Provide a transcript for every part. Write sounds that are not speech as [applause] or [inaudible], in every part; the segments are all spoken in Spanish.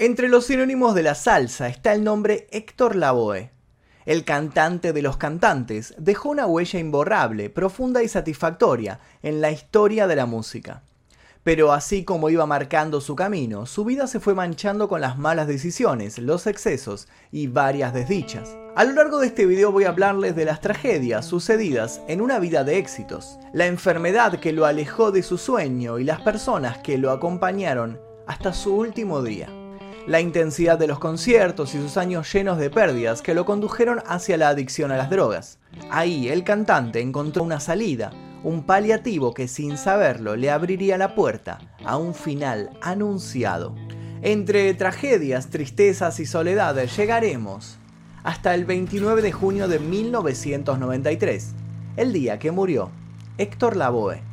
Entre los sinónimos de la salsa está el nombre Héctor Lavoe. El cantante de los cantantes dejó una huella imborrable, profunda y satisfactoria en la historia de la música. Pero así como iba marcando su camino, su vida se fue manchando con las malas decisiones, los excesos y varias desdichas. A lo largo de este video voy a hablarles de las tragedias sucedidas en una vida de éxitos, la enfermedad que lo alejó de su sueño y las personas que lo acompañaron hasta su último día la intensidad de los conciertos y sus años llenos de pérdidas que lo condujeron hacia la adicción a las drogas. Ahí el cantante encontró una salida, un paliativo que sin saberlo le abriría la puerta a un final anunciado. Entre tragedias, tristezas y soledades llegaremos hasta el 29 de junio de 1993, el día que murió Héctor Lavoe.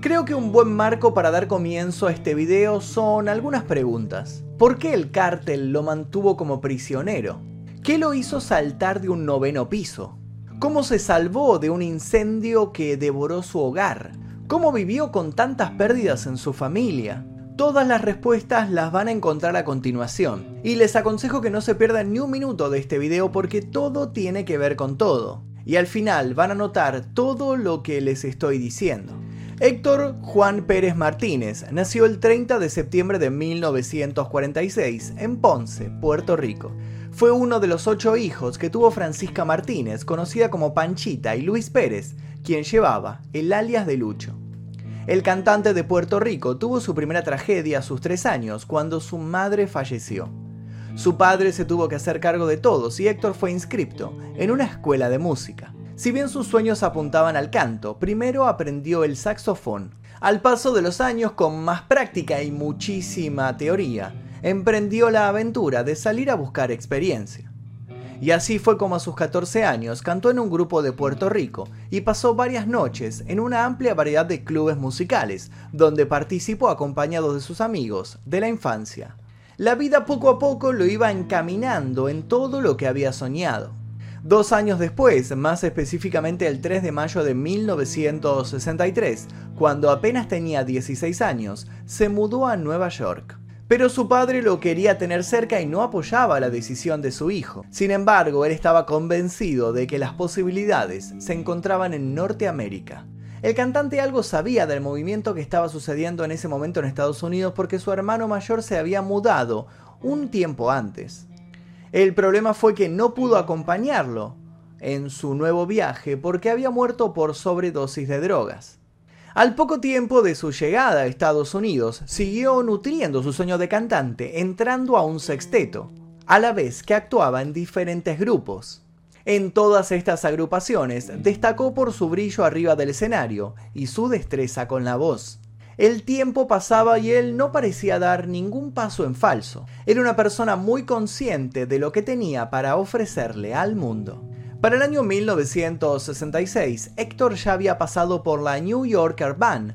Creo que un buen marco para dar comienzo a este video son algunas preguntas. ¿Por qué el cártel lo mantuvo como prisionero? ¿Qué lo hizo saltar de un noveno piso? ¿Cómo se salvó de un incendio que devoró su hogar? ¿Cómo vivió con tantas pérdidas en su familia? Todas las respuestas las van a encontrar a continuación. Y les aconsejo que no se pierdan ni un minuto de este video porque todo tiene que ver con todo. Y al final van a notar todo lo que les estoy diciendo. Héctor Juan Pérez Martínez nació el 30 de septiembre de 1946 en Ponce, Puerto Rico. Fue uno de los ocho hijos que tuvo Francisca Martínez, conocida como Panchita, y Luis Pérez, quien llevaba el alias de Lucho. El cantante de Puerto Rico tuvo su primera tragedia a sus tres años, cuando su madre falleció. Su padre se tuvo que hacer cargo de todos y Héctor fue inscripto en una escuela de música. Si bien sus sueños apuntaban al canto, primero aprendió el saxofón. Al paso de los años, con más práctica y muchísima teoría, emprendió la aventura de salir a buscar experiencia. Y así fue como a sus 14 años cantó en un grupo de Puerto Rico y pasó varias noches en una amplia variedad de clubes musicales, donde participó acompañado de sus amigos de la infancia. La vida poco a poco lo iba encaminando en todo lo que había soñado. Dos años después, más específicamente el 3 de mayo de 1963, cuando apenas tenía 16 años, se mudó a Nueva York. Pero su padre lo quería tener cerca y no apoyaba la decisión de su hijo. Sin embargo, él estaba convencido de que las posibilidades se encontraban en Norteamérica. El cantante algo sabía del movimiento que estaba sucediendo en ese momento en Estados Unidos porque su hermano mayor se había mudado un tiempo antes. El problema fue que no pudo acompañarlo en su nuevo viaje porque había muerto por sobredosis de drogas. Al poco tiempo de su llegada a Estados Unidos, siguió nutriendo su sueño de cantante, entrando a un sexteto, a la vez que actuaba en diferentes grupos. En todas estas agrupaciones destacó por su brillo arriba del escenario y su destreza con la voz. El tiempo pasaba y él no parecía dar ningún paso en falso. Era una persona muy consciente de lo que tenía para ofrecerle al mundo. Para el año 1966, Héctor ya había pasado por la New Yorker Band.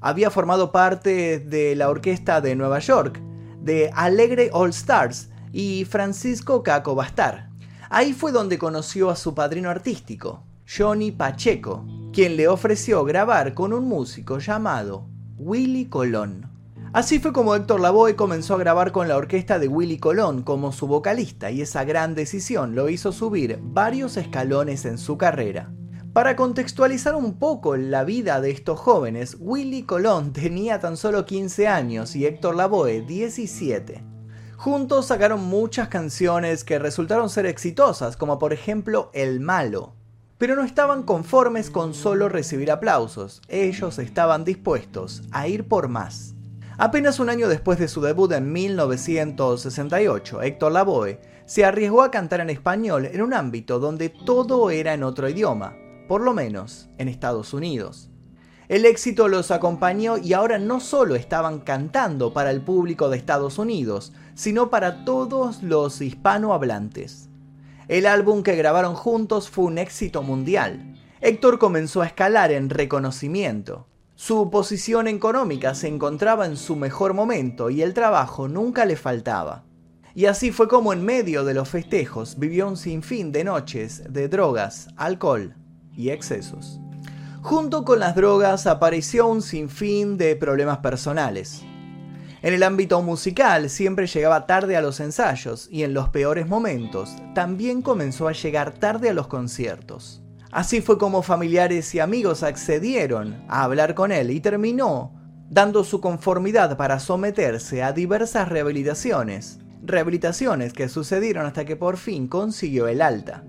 Había formado parte de la orquesta de Nueva York, de Alegre All Stars y Francisco Caco Bastar. Ahí fue donde conoció a su padrino artístico, Johnny Pacheco, quien le ofreció grabar con un músico llamado Willy Colón. Así fue como Héctor Lavoe comenzó a grabar con la orquesta de Willy Colón como su vocalista y esa gran decisión lo hizo subir varios escalones en su carrera. Para contextualizar un poco la vida de estos jóvenes, Willy Colón [laughs] tenía tan solo 15 años y Héctor Lavoe 17. Juntos sacaron muchas canciones que resultaron ser exitosas, como por ejemplo El Malo, pero no estaban conformes con solo recibir aplausos, ellos estaban dispuestos a ir por más. Apenas un año después de su debut en 1968, Héctor Lavoe se arriesgó a cantar en español en un ámbito donde todo era en otro idioma, por lo menos en Estados Unidos. El éxito los acompañó y ahora no solo estaban cantando para el público de Estados Unidos, sino para todos los hispanohablantes. El álbum que grabaron juntos fue un éxito mundial. Héctor comenzó a escalar en reconocimiento. Su posición económica se encontraba en su mejor momento y el trabajo nunca le faltaba. Y así fue como en medio de los festejos vivió un sinfín de noches de drogas, alcohol y excesos. Junto con las drogas apareció un sinfín de problemas personales. En el ámbito musical siempre llegaba tarde a los ensayos y en los peores momentos también comenzó a llegar tarde a los conciertos. Así fue como familiares y amigos accedieron a hablar con él y terminó dando su conformidad para someterse a diversas rehabilitaciones, rehabilitaciones que sucedieron hasta que por fin consiguió el alta.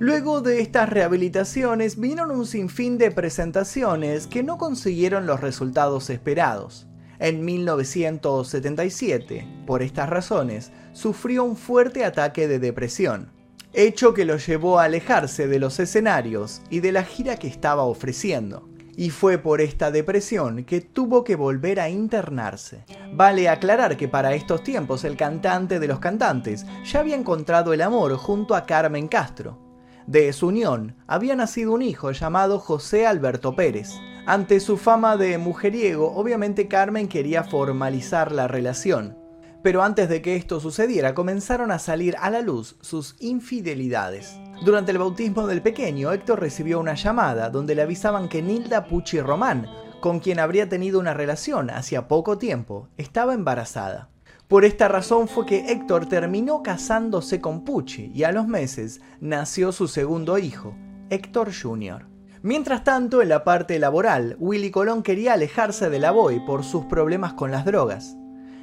Luego de estas rehabilitaciones vinieron un sinfín de presentaciones que no consiguieron los resultados esperados. En 1977, por estas razones, sufrió un fuerte ataque de depresión, hecho que lo llevó a alejarse de los escenarios y de la gira que estaba ofreciendo. Y fue por esta depresión que tuvo que volver a internarse. Vale aclarar que para estos tiempos el cantante de los cantantes ya había encontrado el amor junto a Carmen Castro. De su unión había nacido un hijo llamado José Alberto Pérez, ante su fama de mujeriego, obviamente Carmen quería formalizar la relación. Pero antes de que esto sucediera, comenzaron a salir a la luz sus infidelidades. Durante el bautismo del pequeño, Héctor recibió una llamada donde le avisaban que Nilda Pucci Román, con quien habría tenido una relación hacía poco tiempo, estaba embarazada. Por esta razón fue que Héctor terminó casándose con Pucci y a los meses nació su segundo hijo, Héctor Jr. Mientras tanto, en la parte laboral, Willy Colón quería alejarse de la Boy por sus problemas con las drogas.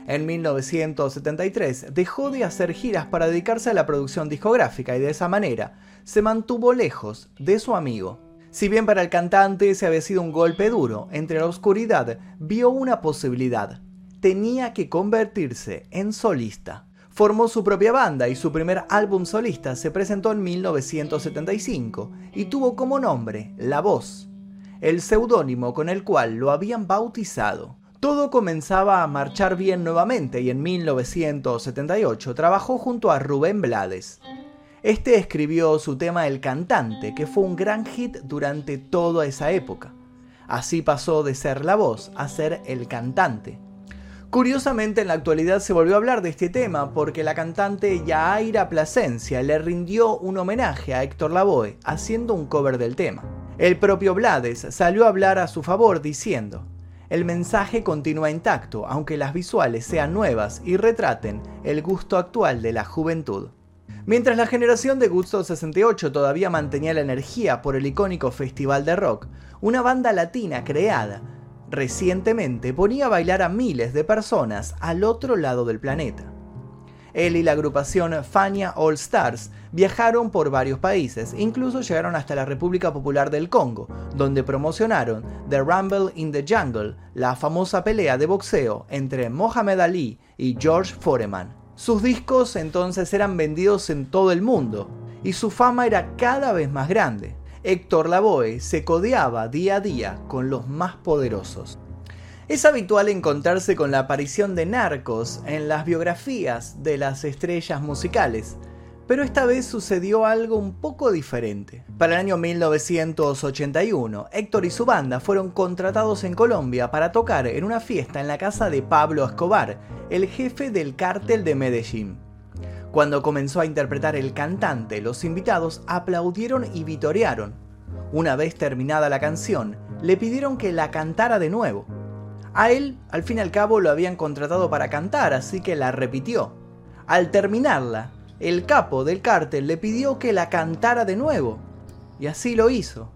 En 1973 dejó de hacer giras para dedicarse a la producción discográfica y de esa manera se mantuvo lejos de su amigo. Si bien para el cantante ese había sido un golpe duro, entre la oscuridad vio una posibilidad. Tenía que convertirse en solista. Formó su propia banda y su primer álbum solista se presentó en 1975 y tuvo como nombre La Voz, el seudónimo con el cual lo habían bautizado. Todo comenzaba a marchar bien nuevamente y en 1978 trabajó junto a Rubén Blades. Este escribió su tema El cantante, que fue un gran hit durante toda esa época. Así pasó de ser la voz a ser el cantante. Curiosamente en la actualidad se volvió a hablar de este tema porque la cantante Yaira Plasencia le rindió un homenaje a Héctor Lavoe haciendo un cover del tema. El propio Blades salió a hablar a su favor diciendo, el mensaje continúa intacto aunque las visuales sean nuevas y retraten el gusto actual de la juventud. Mientras la generación de Gusto 68 todavía mantenía la energía por el icónico festival de rock, una banda latina creada recientemente ponía a bailar a miles de personas al otro lado del planeta. Él y la agrupación Fania All Stars viajaron por varios países, incluso llegaron hasta la República Popular del Congo, donde promocionaron The Rumble in the Jungle, la famosa pelea de boxeo entre Mohamed Ali y George Foreman. Sus discos entonces eran vendidos en todo el mundo, y su fama era cada vez más grande. Héctor Lavoe se codeaba día a día con los más poderosos. Es habitual encontrarse con la aparición de narcos en las biografías de las estrellas musicales, pero esta vez sucedió algo un poco diferente. Para el año 1981, Héctor y su banda fueron contratados en Colombia para tocar en una fiesta en la casa de Pablo Escobar, el jefe del cártel de Medellín. Cuando comenzó a interpretar el cantante, los invitados aplaudieron y vitorearon. Una vez terminada la canción, le pidieron que la cantara de nuevo. A él, al fin y al cabo, lo habían contratado para cantar, así que la repitió. Al terminarla, el capo del cártel le pidió que la cantara de nuevo. Y así lo hizo.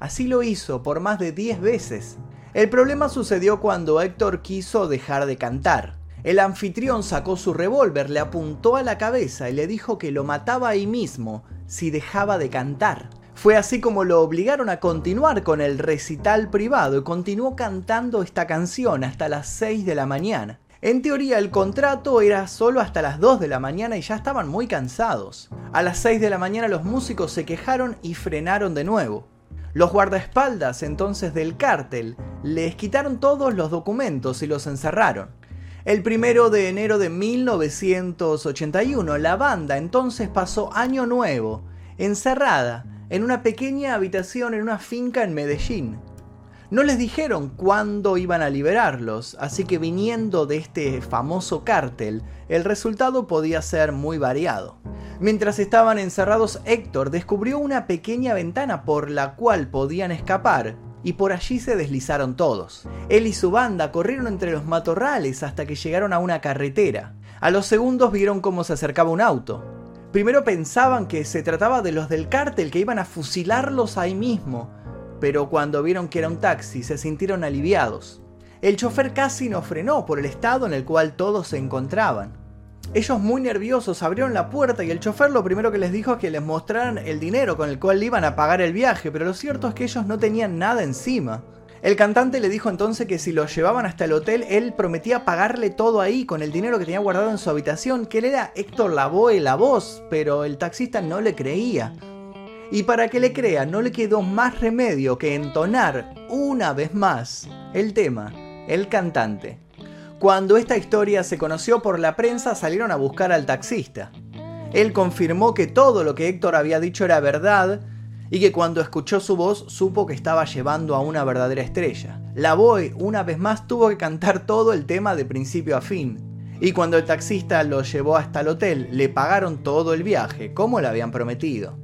Así lo hizo por más de 10 veces. El problema sucedió cuando Héctor quiso dejar de cantar. El anfitrión sacó su revólver, le apuntó a la cabeza y le dijo que lo mataba ahí mismo si dejaba de cantar. Fue así como lo obligaron a continuar con el recital privado y continuó cantando esta canción hasta las 6 de la mañana. En teoría el contrato era solo hasta las 2 de la mañana y ya estaban muy cansados. A las 6 de la mañana los músicos se quejaron y frenaron de nuevo. Los guardaespaldas entonces del cártel les quitaron todos los documentos y los encerraron. El primero de enero de 1981, la banda entonces pasó Año Nuevo, encerrada en una pequeña habitación en una finca en Medellín. No les dijeron cuándo iban a liberarlos, así que viniendo de este famoso cártel, el resultado podía ser muy variado. Mientras estaban encerrados, Héctor descubrió una pequeña ventana por la cual podían escapar y por allí se deslizaron todos. Él y su banda corrieron entre los matorrales hasta que llegaron a una carretera. A los segundos vieron cómo se acercaba un auto. Primero pensaban que se trataba de los del cártel que iban a fusilarlos ahí mismo, pero cuando vieron que era un taxi se sintieron aliviados. El chofer casi no frenó por el estado en el cual todos se encontraban. Ellos muy nerviosos abrieron la puerta y el chofer lo primero que les dijo es que les mostraran el dinero con el cual iban a pagar el viaje, pero lo cierto es que ellos no tenían nada encima. El cantante le dijo entonces que si lo llevaban hasta el hotel, él prometía pagarle todo ahí con el dinero que tenía guardado en su habitación, que él era Héctor Lavoe la voz, pero el taxista no le creía. Y para que le crea, no le quedó más remedio que entonar una vez más el tema, el cantante. Cuando esta historia se conoció por la prensa, salieron a buscar al taxista. Él confirmó que todo lo que Héctor había dicho era verdad y que cuando escuchó su voz supo que estaba llevando a una verdadera estrella. La Boy una vez más tuvo que cantar todo el tema de principio a fin. Y cuando el taxista lo llevó hasta el hotel, le pagaron todo el viaje, como le habían prometido.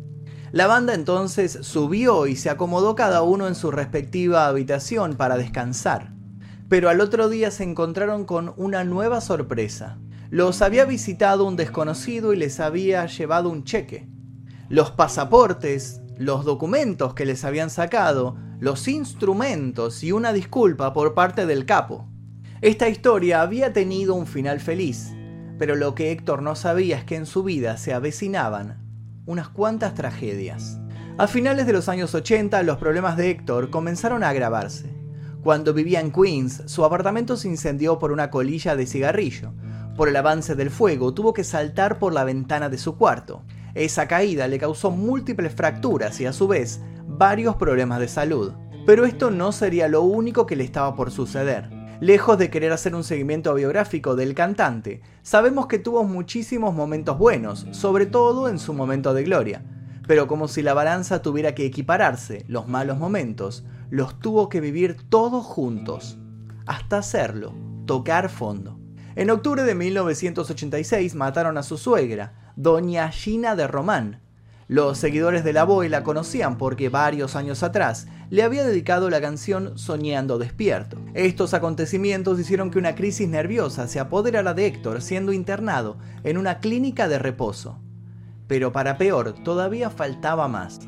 La banda entonces subió y se acomodó cada uno en su respectiva habitación para descansar. Pero al otro día se encontraron con una nueva sorpresa. Los había visitado un desconocido y les había llevado un cheque. Los pasaportes, los documentos que les habían sacado, los instrumentos y una disculpa por parte del capo. Esta historia había tenido un final feliz, pero lo que Héctor no sabía es que en su vida se avecinaban unas cuantas tragedias. A finales de los años 80 los problemas de Héctor comenzaron a agravarse. Cuando vivía en Queens, su apartamento se incendió por una colilla de cigarrillo. Por el avance del fuego, tuvo que saltar por la ventana de su cuarto. Esa caída le causó múltiples fracturas y a su vez varios problemas de salud. Pero esto no sería lo único que le estaba por suceder. Lejos de querer hacer un seguimiento biográfico del cantante, sabemos que tuvo muchísimos momentos buenos, sobre todo en su momento de gloria. Pero como si la balanza tuviera que equipararse, los malos momentos los tuvo que vivir todos juntos, hasta hacerlo, tocar fondo. En octubre de 1986 mataron a su suegra, Doña Gina de Román. Los seguidores de la Boy la conocían porque varios años atrás le había dedicado la canción Soñando despierto. Estos acontecimientos hicieron que una crisis nerviosa se apoderara de Héctor siendo internado en una clínica de reposo. Pero para peor, todavía faltaba más.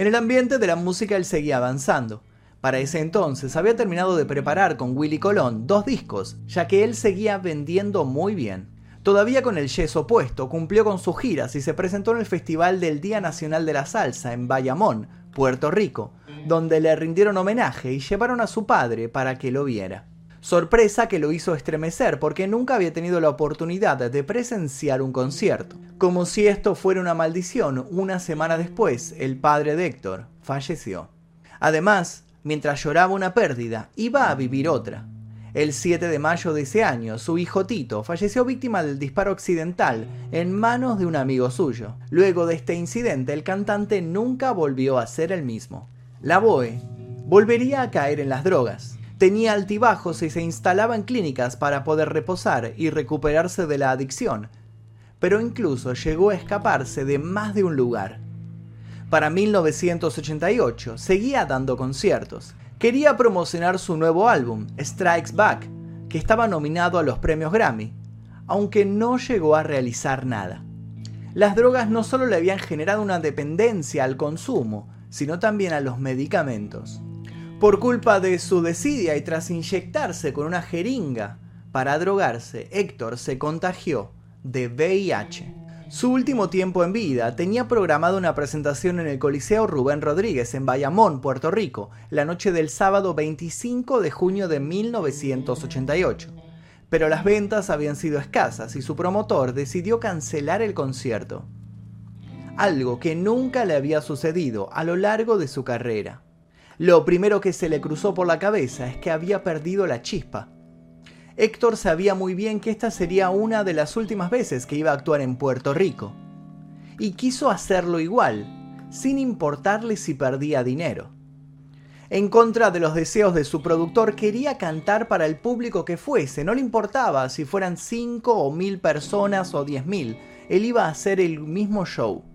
En el ambiente de la música él seguía avanzando. Para ese entonces había terminado de preparar con Willy Colón dos discos, ya que él seguía vendiendo muy bien. Todavía con el yeso puesto, cumplió con sus giras y se presentó en el Festival del Día Nacional de la Salsa en Bayamón, Puerto Rico, donde le rindieron homenaje y llevaron a su padre para que lo viera. Sorpresa que lo hizo estremecer porque nunca había tenido la oportunidad de presenciar un concierto. Como si esto fuera una maldición, una semana después, el padre de Héctor falleció. Además, mientras lloraba una pérdida, iba a vivir otra. El 7 de mayo de ese año, su hijo Tito falleció víctima del disparo accidental en manos de un amigo suyo. Luego de este incidente, el cantante nunca volvió a ser el mismo. La Boe volvería a caer en las drogas. Tenía altibajos y se instalaba en clínicas para poder reposar y recuperarse de la adicción, pero incluso llegó a escaparse de más de un lugar. Para 1988 seguía dando conciertos, quería promocionar su nuevo álbum, Strikes Back, que estaba nominado a los premios Grammy, aunque no llegó a realizar nada. Las drogas no solo le habían generado una dependencia al consumo, sino también a los medicamentos. Por culpa de su desidia y tras inyectarse con una jeringa para drogarse, Héctor se contagió de VIH. Su último tiempo en vida tenía programado una presentación en el Coliseo Rubén Rodríguez en Bayamón, Puerto Rico, la noche del sábado 25 de junio de 1988. Pero las ventas habían sido escasas y su promotor decidió cancelar el concierto. Algo que nunca le había sucedido a lo largo de su carrera. Lo primero que se le cruzó por la cabeza es que había perdido la chispa Héctor sabía muy bien que esta sería una de las últimas veces que iba a actuar en Puerto Rico. Y quiso hacerlo igual, sin importarle si perdía dinero. En contra de los deseos de su productor, quería cantar para el público que fuese, no le importaba si fueran 5 o mil personas o 10.000, él iba a hacer el mismo show.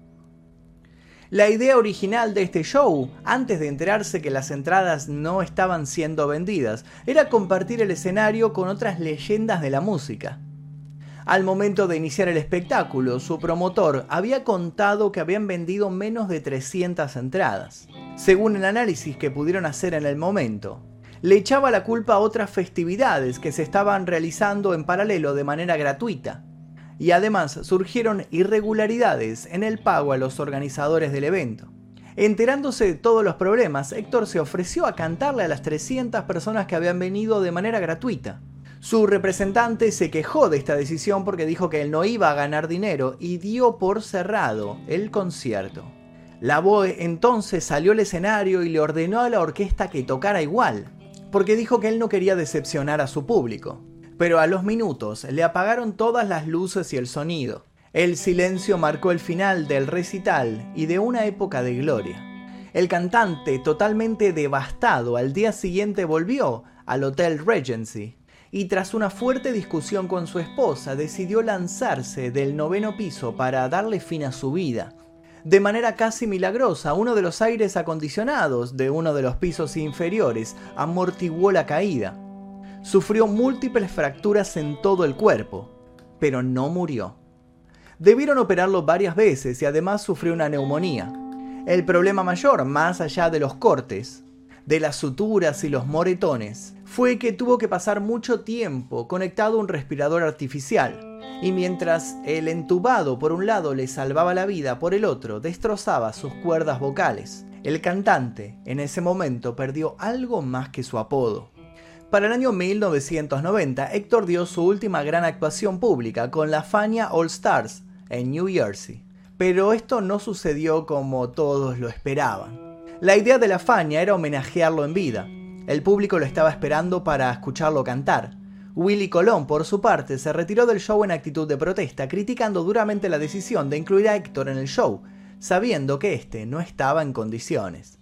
La idea original de este show, antes de enterarse que las entradas no estaban siendo vendidas, era compartir el escenario con otras leyendas de la música. Al momento de iniciar el espectáculo, su promotor había contado que habían vendido menos de 300 entradas. Según el análisis que pudieron hacer en el momento, le echaba la culpa a otras festividades que se estaban realizando en paralelo de manera gratuita. Y además surgieron irregularidades en el pago a los organizadores del evento. Enterándose de todos los problemas, Héctor se ofreció a cantarle a las 300 personas que habían venido de manera gratuita. Su representante se quejó de esta decisión porque dijo que él no iba a ganar dinero y dio por cerrado el concierto. La Boe entonces salió al escenario y le ordenó a la orquesta que tocara igual, porque dijo que él no quería decepcionar a su público. Pero a los minutos le apagaron todas las luces y el sonido. El silencio marcó el final del recital y de una época de gloria. El cantante, totalmente devastado, al día siguiente volvió al Hotel Regency, y tras una fuerte discusión con su esposa decidió lanzarse del noveno piso para darle fin a su vida. De manera casi milagrosa, uno de los aires acondicionados de uno de los pisos inferiores amortiguó la caída. Sufrió múltiples fracturas en todo el cuerpo, pero no murió. Debieron operarlo varias veces y además sufrió una neumonía. El problema mayor, más allá de los cortes, de las suturas y los moretones fue que tuvo que pasar mucho tiempo conectado a un respirador artificial, y mientras el entubado por un lado le salvaba la vida, por el otro destrozaba sus cuerdas vocales. El cantante en ese momento perdió algo más que su apodo. Para el año 1990, Héctor dio su última gran actuación pública con la Fania All Stars en New Jersey. Pero esto no sucedió como todos lo esperaban. La idea de la Fania era homenajearlo en vida. El público lo estaba esperando para escucharlo cantar. Willy Colón, por su parte, se retiró del show en actitud de protesta, criticando duramente la decisión de incluir a Héctor en el show, sabiendo que éste no estaba en condiciones.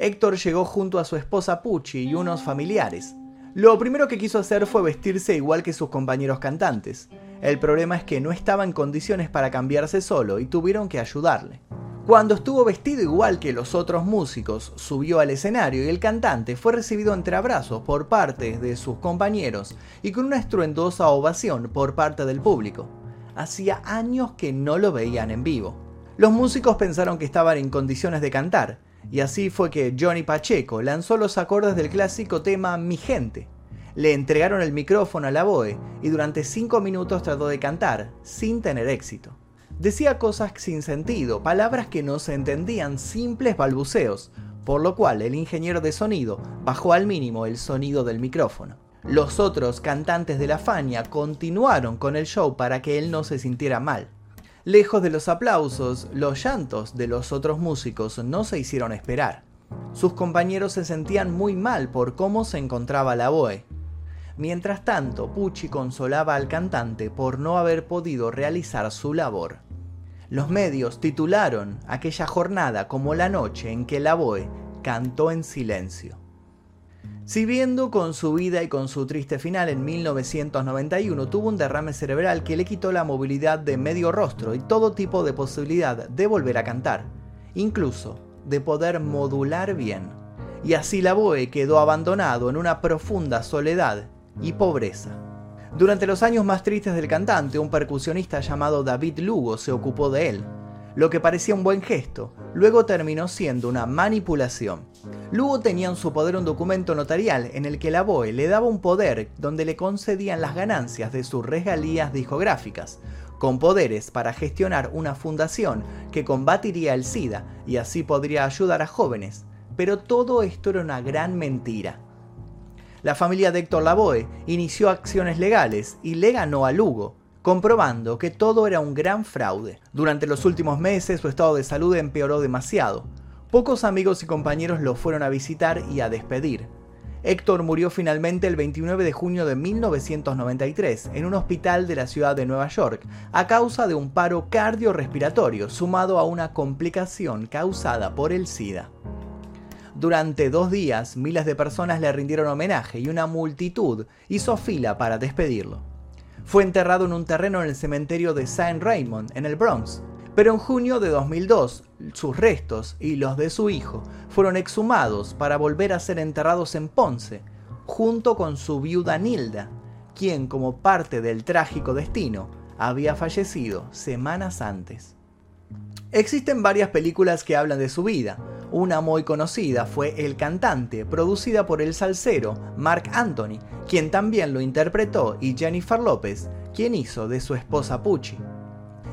Héctor llegó junto a su esposa Pucci y unos familiares. Lo primero que quiso hacer fue vestirse igual que sus compañeros cantantes. El problema es que no estaba en condiciones para cambiarse solo y tuvieron que ayudarle. Cuando estuvo vestido igual que los otros músicos, subió al escenario y el cantante fue recibido entre abrazos por parte de sus compañeros y con una estruendosa ovación por parte del público. Hacía años que no lo veían en vivo. Los músicos pensaron que estaban en condiciones de cantar, y así fue que Johnny Pacheco lanzó los acordes del clásico tema Mi Gente. Le entregaron el micrófono a la Boe y durante cinco minutos trató de cantar, sin tener éxito. Decía cosas sin sentido, palabras que no se entendían, simples balbuceos, por lo cual el ingeniero de sonido bajó al mínimo el sonido del micrófono. Los otros cantantes de la Fania continuaron con el show para que él no se sintiera mal. Lejos de los aplausos, los llantos de los otros músicos no se hicieron esperar. Sus compañeros se sentían muy mal por cómo se encontraba la Boe. Mientras tanto, Pucci consolaba al cantante por no haber podido realizar su labor. Los medios titularon aquella jornada como la noche en que la Boe cantó en silencio. Siguiendo con su vida y con su triste final en 1991, tuvo un derrame cerebral que le quitó la movilidad de medio rostro y todo tipo de posibilidad de volver a cantar, incluso de poder modular bien. Y así la Boe quedó abandonado en una profunda soledad y pobreza. Durante los años más tristes del cantante, un percusionista llamado David Lugo se ocupó de él. Lo que parecía un buen gesto, luego terminó siendo una manipulación. Lugo tenía en su poder un documento notarial en el que la BOE le daba un poder donde le concedían las ganancias de sus regalías discográficas, con poderes para gestionar una fundación que combatiría el SIDA y así podría ayudar a jóvenes. Pero todo esto era una gran mentira. La familia de Héctor Lavoe inició acciones legales y le ganó a Lugo, comprobando que todo era un gran fraude. Durante los últimos meses su estado de salud empeoró demasiado. Pocos amigos y compañeros lo fueron a visitar y a despedir. Héctor murió finalmente el 29 de junio de 1993 en un hospital de la ciudad de Nueva York a causa de un paro cardiorrespiratorio sumado a una complicación causada por el SIDA. Durante dos días, miles de personas le rindieron homenaje y una multitud hizo fila para despedirlo. Fue enterrado en un terreno en el cementerio de Saint Raymond, en el Bronx, Pero en junio de 2002, sus restos y los de su hijo fueron exhumados para volver a ser enterrados en Ponce, junto con su viuda Nilda, quien como parte del trágico destino había fallecido semanas antes. Existen varias películas que hablan de su vida. Una muy conocida fue El cantante, producida por el salsero Mark Anthony, quien también lo interpretó, y Jennifer López, quien hizo de su esposa Pucci.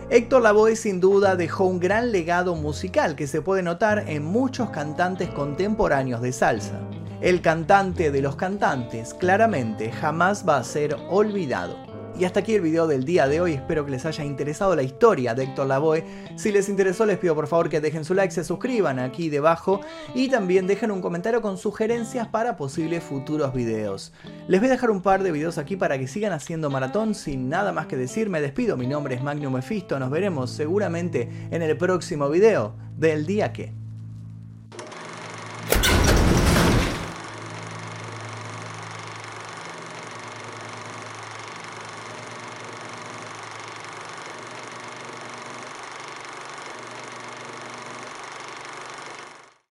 Héctor Lavoe sin duda dejó un gran legado musical que se puede notar en muchos cantantes contemporáneos de salsa. El cantante de los cantantes claramente jamás va a ser olvidado. Y hasta aquí el video del día de hoy, espero que les haya interesado la historia de Héctor Lavoe. Si les interesó les pido por favor que dejen su like, se suscriban aquí debajo y también dejen un comentario con sugerencias para posibles futuros videos. Les voy a dejar un par de videos aquí para que sigan haciendo maratón, sin nada más que decir me despido, mi nombre es Magnum Mephisto, nos veremos seguramente en el próximo video del día que...